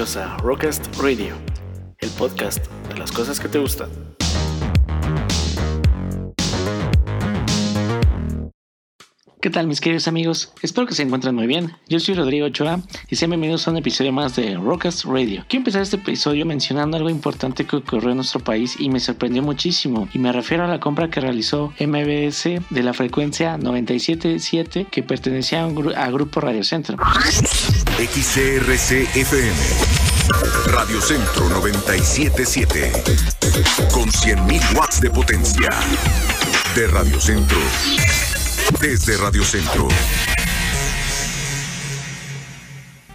Bienvenidos a Rockcast Radio, el podcast de las cosas que te gustan. ¿Qué tal mis queridos amigos? Espero que se encuentren muy bien. Yo soy Rodrigo Ochoa y sean bienvenidos a un episodio más de Rockcast Radio. Quiero empezar este episodio mencionando algo importante que ocurrió en nuestro país y me sorprendió muchísimo. Y me refiero a la compra que realizó MBS de la frecuencia 977 que pertenecía a, Grupo Radio Centro. XCRC FM. Radio Centro 977. Con 100.000 watts de potencia. De Radio Centro desde Radio Centro.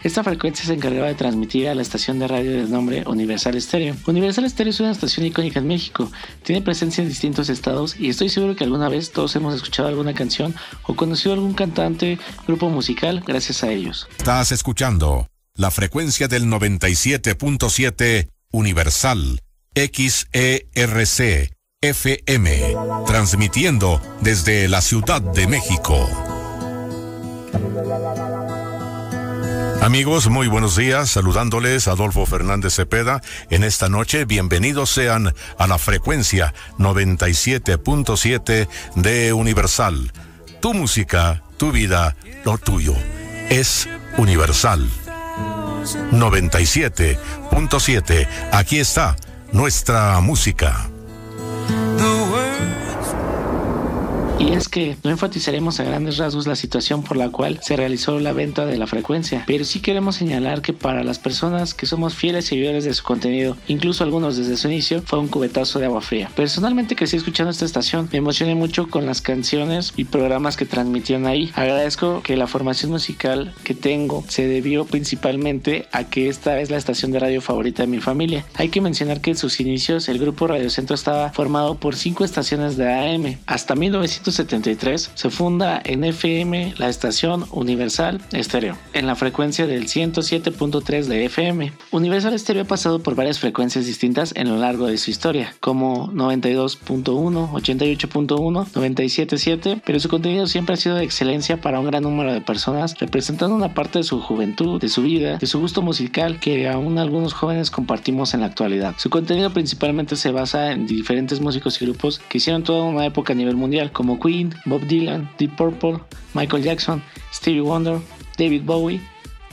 Esta frecuencia se encargaba de transmitir a la estación de radio de nombre Universal Stereo. Universal Stereo es una estación icónica en México, tiene presencia en distintos estados y estoy seguro que alguna vez todos hemos escuchado alguna canción o conocido algún cantante, grupo musical gracias a ellos. Estás escuchando la frecuencia del 97.7 Universal XERC FM, transmitiendo desde la Ciudad de México. Amigos, muy buenos días, saludándoles Adolfo Fernández Cepeda. En esta noche, bienvenidos sean a la frecuencia 97.7 de Universal. Tu música, tu vida, lo tuyo. Es Universal. 97.7. Aquí está nuestra música. Y es que no enfatizaremos a grandes rasgos la situación por la cual se realizó la venta de la frecuencia, pero sí queremos señalar que para las personas que somos fieles seguidores de su contenido, incluso algunos desde su inicio, fue un cubetazo de agua fría. Personalmente crecí escuchando esta estación, me emocioné mucho con las canciones y programas que transmitían ahí. Agradezco que la formación musical que tengo se debió principalmente a que esta es la estación de radio favorita de mi familia. Hay que mencionar que en sus inicios el grupo Radio Centro estaba formado por cinco estaciones de AM. Hasta 1900 1973 se funda en FM la estación Universal Estéreo, en la frecuencia del 107.3 de FM. Universal Estéreo ha pasado por varias frecuencias distintas en lo largo de su historia, como 92.1, 88.1, 97.7, pero su contenido siempre ha sido de excelencia para un gran número de personas, representando una parte de su juventud, de su vida, de su gusto musical que aún algunos jóvenes compartimos en la actualidad. Su contenido principalmente se basa en diferentes músicos y grupos que hicieron toda una época a nivel mundial, como Queen, Bob Dylan, Deep Purple, Michael Jackson, Stevie Wonder, David Bowie,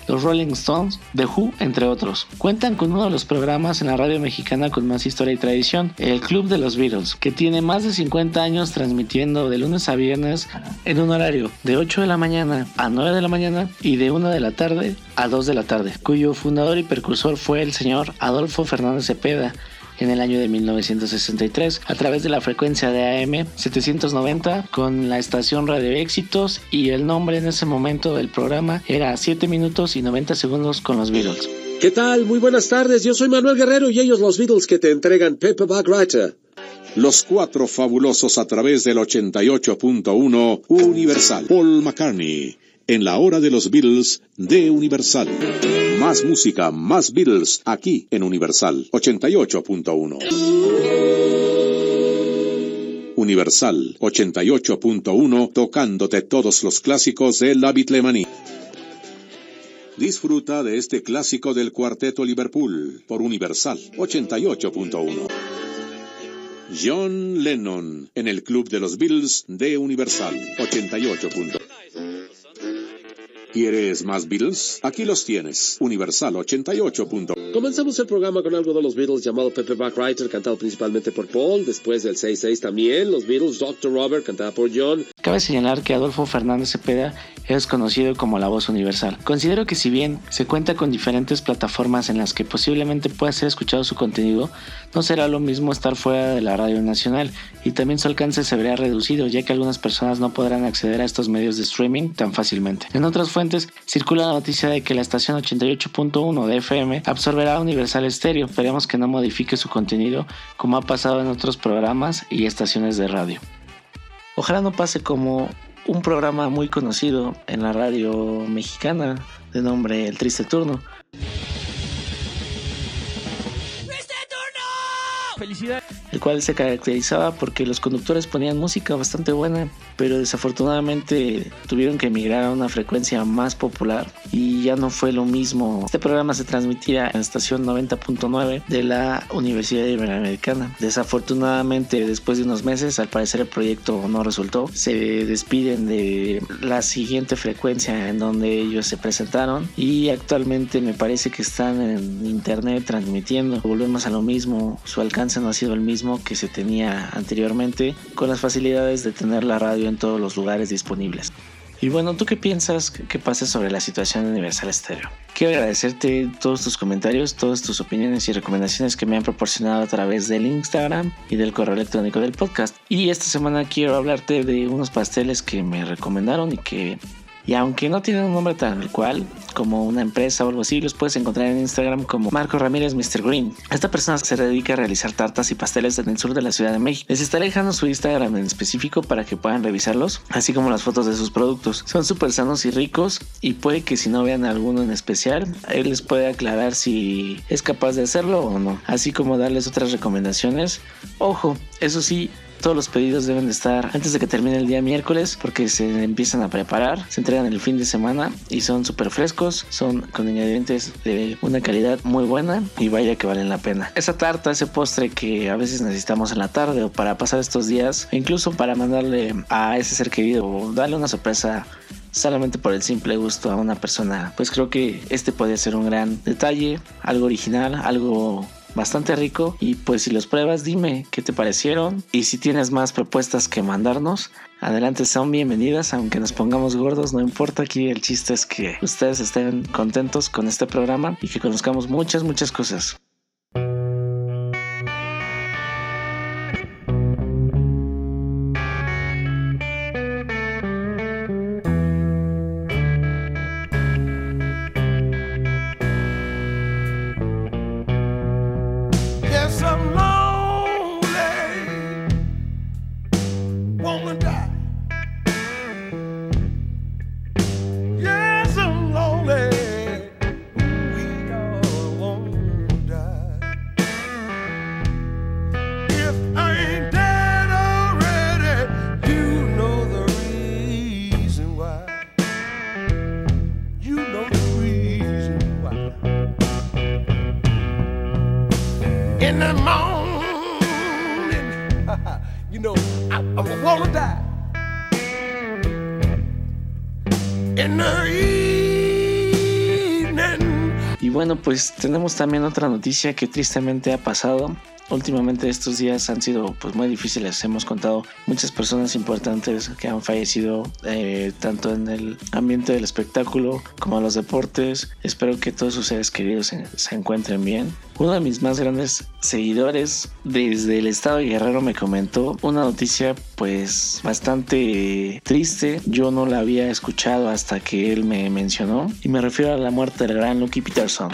los Rolling Stones, The Who, entre otros. Cuentan con uno de los programas en la radio mexicana con más historia y tradición, el Club de los Beatles, que tiene más de 50 años transmitiendo de lunes a viernes en un horario de 8 de la mañana a 9 de la mañana y de 1 de la tarde a 2 de la tarde, cuyo fundador y precursor fue el señor Adolfo Fernández Cepeda, en el año de 1963 a través de la frecuencia de AM 790 con la estación Radio Éxitos y el nombre en ese momento del programa era 7 minutos y 90 segundos con los Beatles. ¿Qué tal? Muy buenas tardes, yo soy Manuel Guerrero y ellos los Beatles que te entregan Paperback Writer. Los cuatro fabulosos a través del 88.1 Universal. Paul McCartney en la hora de los Beatles de Universal. Más música, más Beatles, aquí en Universal 88.1. Universal 88.1 tocándote todos los clásicos de la Beatlemanía. Disfruta de este clásico del cuarteto Liverpool por Universal 88.1. John Lennon en el Club de los Beatles de Universal 88.1. ¿Quieres más Beatles? Aquí los tienes. Universal 88. Comenzamos el programa con algo de los Beatles llamado Paperback Writer, cantado principalmente por Paul. Después del 6-6 también, los Beatles Dr. Robert, cantada por John. Cabe señalar que Adolfo Fernández Cepeda es conocido como la voz universal. Considero que si bien se cuenta con diferentes plataformas en las que posiblemente pueda ser escuchado su contenido, no será lo mismo estar fuera de la radio nacional y también su alcance se verá reducido ya que algunas personas no podrán acceder a estos medios de streaming tan fácilmente. En otras fuentes circula la noticia de que la estación 88.1 de FM absorberá Universal Stereo. Esperemos que no modifique su contenido como ha pasado en otros programas y estaciones de radio. Ojalá no pase como un programa muy conocido en la radio mexicana de nombre El Triste Turno. ¡Triste Turno! Felicidades el cual se caracterizaba porque los conductores ponían música bastante buena, pero desafortunadamente tuvieron que emigrar a una frecuencia más popular y ya no fue lo mismo. Este programa se transmitía en estación 90.9 de la Universidad Iberoamericana. Desafortunadamente, después de unos meses, al parecer el proyecto no resultó. Se despiden de la siguiente frecuencia en donde ellos se presentaron y actualmente me parece que están en internet transmitiendo. Volvemos a lo mismo, su alcance no ha sido el mismo que se tenía anteriormente con las facilidades de tener la radio en todos los lugares disponibles. Y bueno, ¿tú qué piensas que pasa sobre la situación de Universal Stereo? Quiero agradecerte todos tus comentarios, todas tus opiniones y recomendaciones que me han proporcionado a través del Instagram y del correo electrónico del podcast. Y esta semana quiero hablarte de unos pasteles que me recomendaron y que y aunque no tienen un nombre tal cual, como una empresa o algo así, los puedes encontrar en Instagram como Marco Ramírez Mr. Green. Esta persona se dedica a realizar tartas y pasteles en el sur de la Ciudad de México. Les estaré dejando su Instagram en específico para que puedan revisarlos, así como las fotos de sus productos. Son súper sanos y ricos y puede que si no vean alguno en especial, él les puede aclarar si es capaz de hacerlo o no, así como darles otras recomendaciones. Ojo, eso sí, todos los pedidos deben de estar antes de que termine el día miércoles porque se empiezan a preparar, se entregan el fin de semana y son súper frescos, son con ingredientes de una calidad muy buena y vaya que valen la pena. Esa tarta, ese postre que a veces necesitamos en la tarde o para pasar estos días, e incluso para mandarle a ese ser querido o darle una sorpresa solamente por el simple gusto a una persona, pues creo que este puede ser un gran detalle, algo original, algo bastante rico. Y pues si los pruebas dime qué te parecieron. Y si tienes más propuestas que mandarnos adelante son bienvenidas aunque nos pongamos gordos no importa. Aquí el chiste es que ustedes estén contentos con este programa y que conozcamos muchas muchas cosas pues tenemos también otra noticia que tristemente ha pasado últimamente estos días han sido pues muy difíciles. Hemos contado muchas personas importantes que han fallecido eh, tanto en el ambiente del espectáculo como en los deportes. Espero que todos sus seres queridos se, se encuentren bien. Uno de mis más grandes seguidores desde el estado de Guerrero me comentó una noticia pues bastante triste. Yo no la había escuchado hasta que él me mencionó y me refiero a la muerte del gran Lucky Peterson.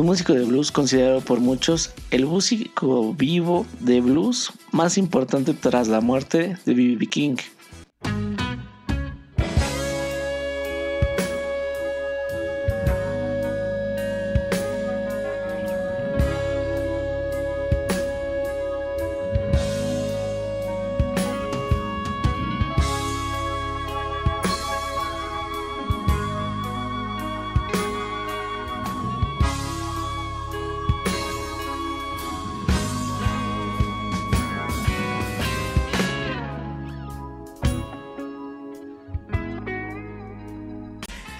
Un músico de blues considerado por muchos el músico vivo de blues más importante tras la muerte de B.B. King.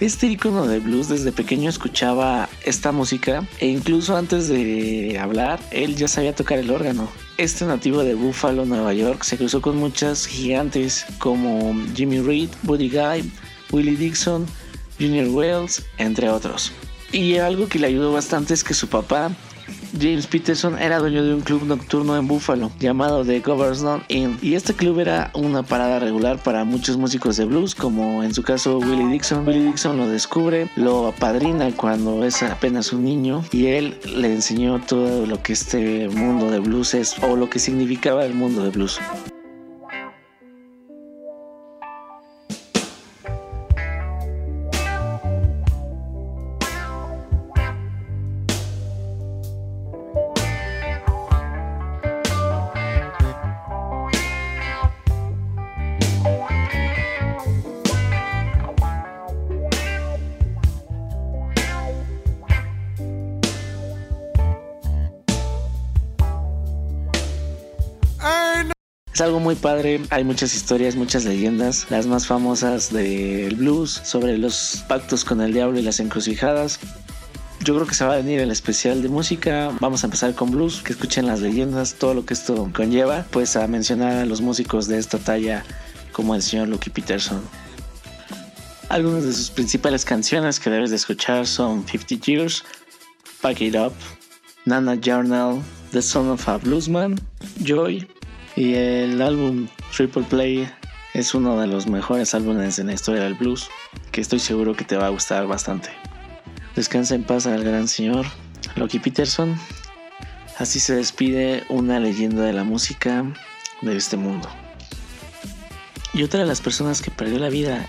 Este icono de blues desde pequeño escuchaba esta música e incluso antes de hablar él ya sabía tocar el órgano. Este nativo de Buffalo, Nueva York, se cruzó con muchas gigantes como Jimmy Reed, Buddy Guy, Willie Dixon, Junior Wells, entre otros. Y algo que le ayudó bastante es que su papá James Peterson era dueño de un club nocturno en Buffalo llamado The Governors Inn y este club era una parada regular para muchos músicos de blues como en su caso Willie Dixon. Willie Dixon lo descubre, lo apadrina cuando es apenas un niño y él le enseñó todo lo que este mundo de blues es o lo que significaba el mundo de blues. Es algo muy padre, hay muchas historias, muchas leyendas, las más famosas del blues sobre los pactos con el diablo y las encrucijadas. Yo creo que se va a venir el especial de música. Vamos a empezar con blues, que escuchen las leyendas, todo lo que esto conlleva, pues a mencionar a los músicos de esta talla como el señor Lucky Peterson. Algunas de sus principales canciones que debes de escuchar son 50 Years, Pack It Up, Nana Journal, The Son of a Bluesman, Joy, y el álbum Triple Play es uno de los mejores álbumes en la historia del blues, que estoy seguro que te va a gustar bastante. Descansa en paz al gran señor Loki Peterson. Así se despide una leyenda de la música de este mundo. Y otra de las personas que perdió la vida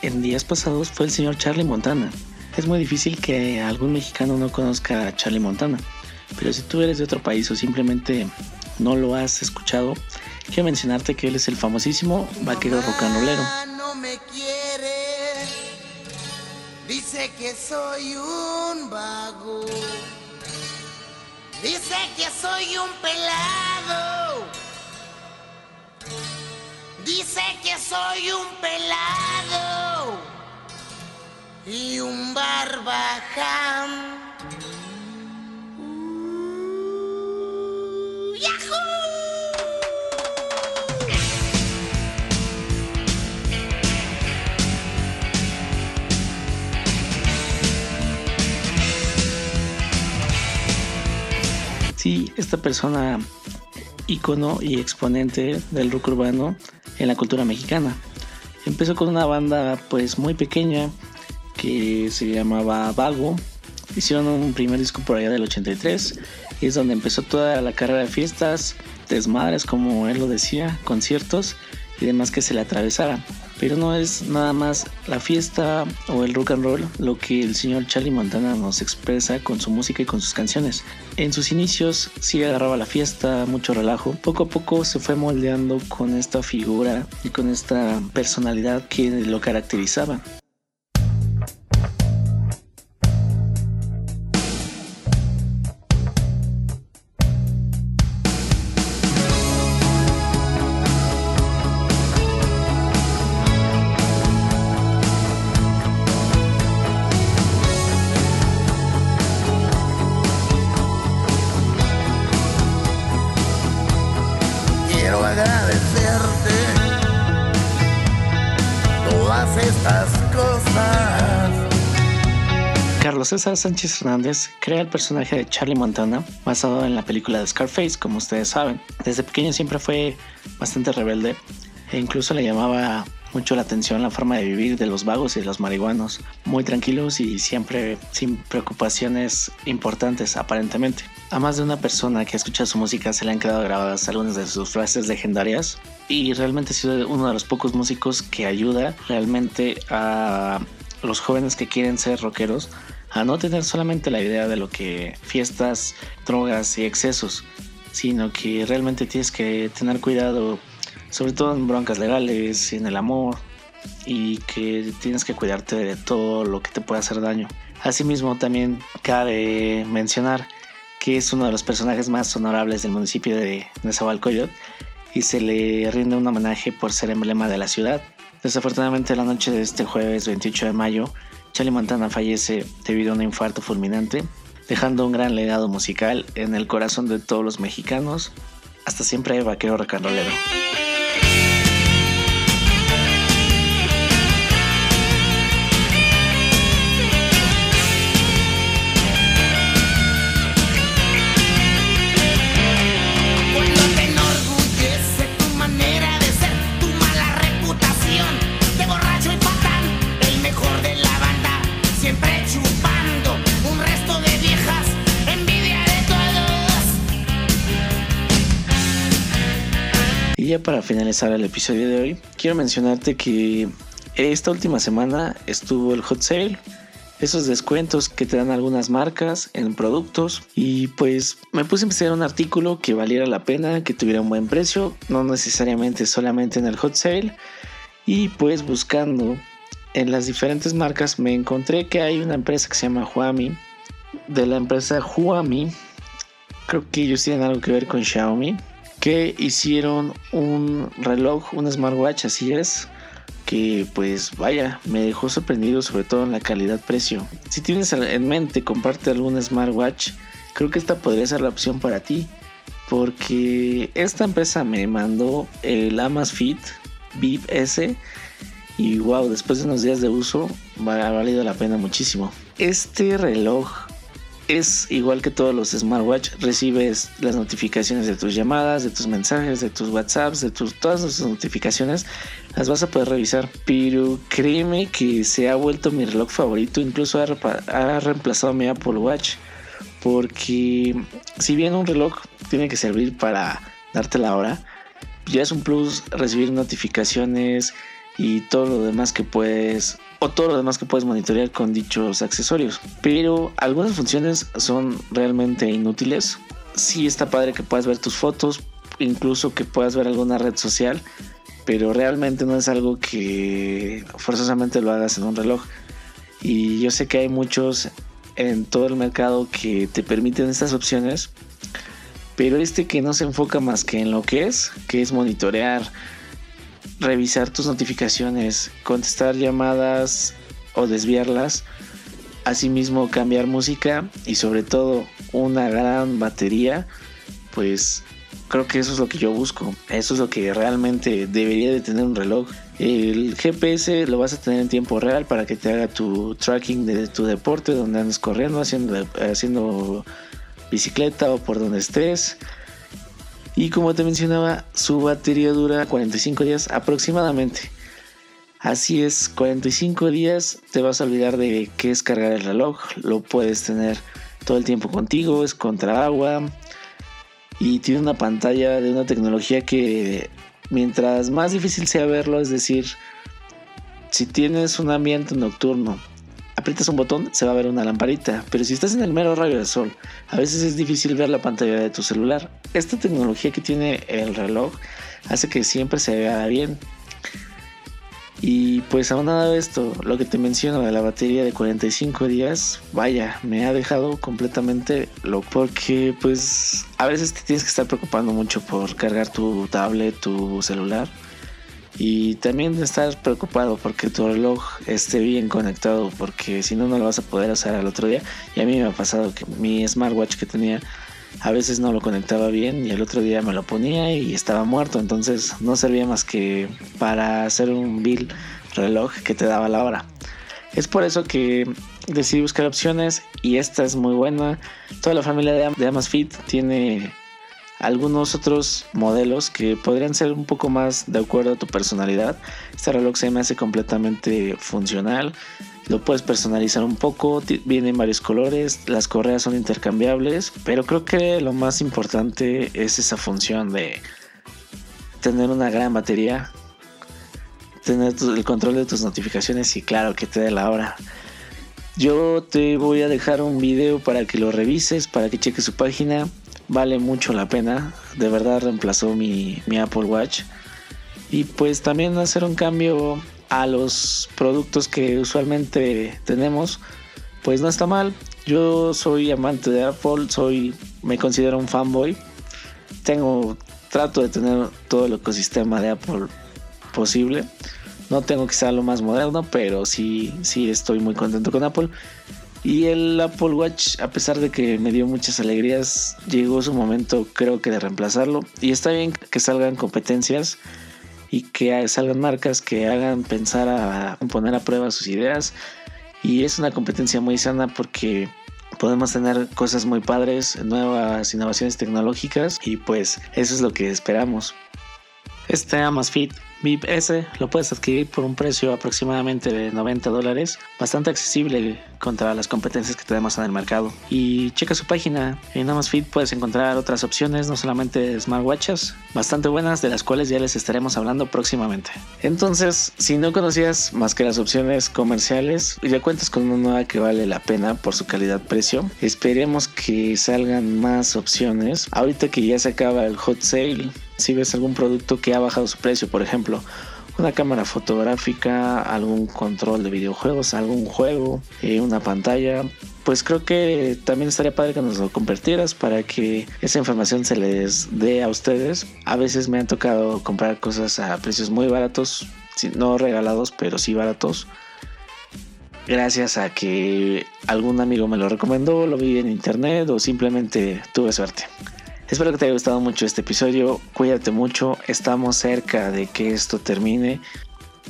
en días pasados fue el señor Charlie Montana. Es muy difícil que algún mexicano no conozca a Charlie Montana, pero si tú eres de otro país o simplemente no lo has escuchado, quiero mencionarte que él es el famosísimo vaquero rocanrolero. No me quiere, dice que soy un vago, dice que soy un pelado, dice que soy un pelado y un barbaján. Esta persona ícono y exponente del rock urbano en la cultura mexicana. Empezó con una banda pues muy pequeña que se llamaba Vago. Hicieron un primer disco por allá del 83 y es donde empezó toda la carrera de fiestas, desmadres como él lo decía, conciertos y demás que se le atravesaran. Pero no es nada más la fiesta o el rock and roll lo que el señor Charlie Montana nos expresa con su música y con sus canciones. En sus inicios sí agarraba la fiesta, mucho relajo. Poco a poco se fue moldeando con esta figura y con esta personalidad que lo caracterizaba. César Sánchez Hernández crea el personaje de Charlie Montana basado en la película de Scarface, como ustedes saben. Desde pequeño siempre fue bastante rebelde e incluso le llamaba mucho la atención la forma de vivir de los vagos y de los marihuanos, muy tranquilos y siempre sin preocupaciones importantes aparentemente. A más de una persona que escucha su música se le han quedado grabadas algunas de sus frases legendarias y realmente ha sido uno de los pocos músicos que ayuda realmente a los jóvenes que quieren ser rockeros a no tener solamente la idea de lo que fiestas, drogas y excesos, sino que realmente tienes que tener cuidado, sobre todo en broncas legales, en el amor, y que tienes que cuidarte de todo lo que te pueda hacer daño. Asimismo, también cabe mencionar que es uno de los personajes más honorables del municipio de Nezahualcóyotl y se le rinde un homenaje por ser emblema de la ciudad. Desafortunadamente, la noche de este jueves 28 de mayo Charlie Montana fallece debido a un infarto fulminante, dejando un gran legado musical en el corazón de todos los mexicanos. Hasta siempre, vaquero rocanrolero. Para finalizar el episodio de hoy, quiero mencionarte que esta última semana estuvo el hot sale esos descuentos que te dan algunas marcas en productos y pues me puse a investigar un artículo que valiera la pena, que tuviera un buen precio, no necesariamente solamente en el hot sale y pues buscando en las diferentes marcas me encontré que hay una empresa que se llama Huami, de la empresa Huami, creo que ellos tienen algo que ver con Xiaomi, hicieron un reloj, un smartwatch, así es, que pues vaya, me dejó sorprendido sobre todo en la calidad-precio. Si tienes en mente comprarte algún smartwatch, creo que esta podría ser la opción para ti. Porque esta empresa me mandó el Amazfit VIP S y wow, después de unos días de uso ha valido la pena muchísimo. Este reloj es igual que todos los smartwatch, recibes las notificaciones de tus llamadas, de tus mensajes, de tus WhatsApps, de tus, todas tus notificaciones, las vas a poder revisar. Pero créeme que se ha vuelto mi reloj favorito, incluso ha, reemplazado a mi Apple Watch. Porque si bien un reloj tiene que servir para darte la hora, ya es un plus recibir notificaciones y todo lo demás que puedes o todo lo demás que puedes monitorear con dichos accesorios. Pero algunas funciones son realmente inútiles. Sí está padre que puedas ver tus fotos, incluso que puedas ver alguna red social, pero realmente no es algo que forzosamente lo hagas en un reloj. Y yo sé que hay muchos en todo el mercado que te permiten estas opciones, pero este que no se enfoca más que en lo que es, que es monitorear revisar tus notificaciones, contestar llamadas o desviarlas, asimismo cambiar música y sobre todo una gran batería, pues creo que eso es lo que yo busco, eso es lo que realmente debería de tener un reloj. El GPS lo vas a tener en tiempo real para que te haga tu tracking de tu deporte, donde andes corriendo, haciendo, haciendo bicicleta o por donde estés. Y como te mencionaba, su batería dura 45 días aproximadamente. Así es, 45 días te vas a olvidar de qué es cargar el reloj. Lo puedes tener todo el tiempo contigo, es contra agua. Y tiene una pantalla de una tecnología que mientras más difícil sea verlo, es decir, si tienes un ambiente nocturno aprietas un botón, se va a ver una lamparita. Pero si estás en el mero rayo del sol, a veces es difícil ver la pantalla de tu celular. Esta tecnología que tiene el reloj hace que siempre se vea bien. Y pues aunado de esto, lo que te menciono de la batería de 45 días, vaya, me ha dejado completamente loco porque pues a veces te tienes que estar preocupando mucho por cargar tu tablet, tu celular y también estar preocupado porque tu reloj esté bien conectado porque si no no lo vas a poder usar al otro día. Y a mí me ha pasado que mi smartwatch que tenía a veces no lo conectaba bien y el otro día me lo ponía y estaba muerto. Entonces no servía más que para hacer un bill reloj que te daba la hora. Es por eso que decidí buscar opciones y esta es muy buena. Toda la familia de Amazfit tiene algunos otros modelos que podrían ser un poco más de acuerdo a tu personalidad. Este reloj se me hace completamente funcional. Lo puedes personalizar un poco, viene en varios colores, las correas son intercambiables, pero creo que lo más importante es esa función de tener una gran batería, tener el control de tus notificaciones y claro que te dé la hora. Yo te voy a dejar un video para que lo revises, para que cheques su página vale mucho la pena. De verdad reemplazó mi, Apple Watch. Y pues también hacer un cambio a los productos que usualmente tenemos, pues no está mal. Yo soy amante de Apple, soy, me considero un fanboy. Tengo, trato de tener todo el ecosistema de Apple posible. No tengo ser lo más moderno, pero sí, sí estoy muy contento con Apple. Y el Apple Watch, a pesar de que me dio muchas alegrías, llegó su momento creo que de reemplazarlo. Y está bien que salgan competencias y que salgan marcas que hagan pensar a poner a prueba sus ideas. Y es una competencia muy sana porque podemos tener cosas muy padres, nuevas innovaciones tecnológicas y pues eso es lo que esperamos. Este Amazfit VIP S lo puedes adquirir por un precio aproximadamente de 90 dólares, bastante accesible contra las competencias que tenemos en el mercado. Y checa su página, en Amazfit puedes encontrar otras opciones, no solamente smartwatches, bastante buenas de las cuales ya les estaremos hablando próximamente. Entonces, si no conocías más que las opciones comerciales, ya cuentas con una nueva que vale la pena por su calidad-precio. Esperemos que salgan más opciones. Ahorita que ya se acaba el hot sale, si ves algún producto que ha bajado su precio, por ejemplo, una cámara fotográfica, algún control de videojuegos, algún juego, eh, una pantalla, pues creo que también estaría padre que nos lo compartieras para que esa información se les dé a ustedes. A veces me han tocado comprar cosas a precios muy baratos, no regalados, pero sí baratos. Gracias a que algún amigo me lo recomendó, lo vi en internet o simplemente tuve suerte. Espero que te haya gustado mucho este episodio. Cuídate mucho. Estamos cerca de que esto termine.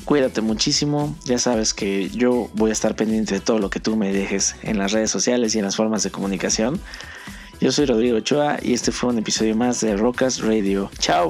Cuídate muchísimo. Ya sabes que yo voy a estar pendiente de todo lo que tú me dejes en las redes sociales y en las formas de comunicación. Yo soy Rodrigo Ochoa y este fue un episodio más de Rocas Radio. Chao.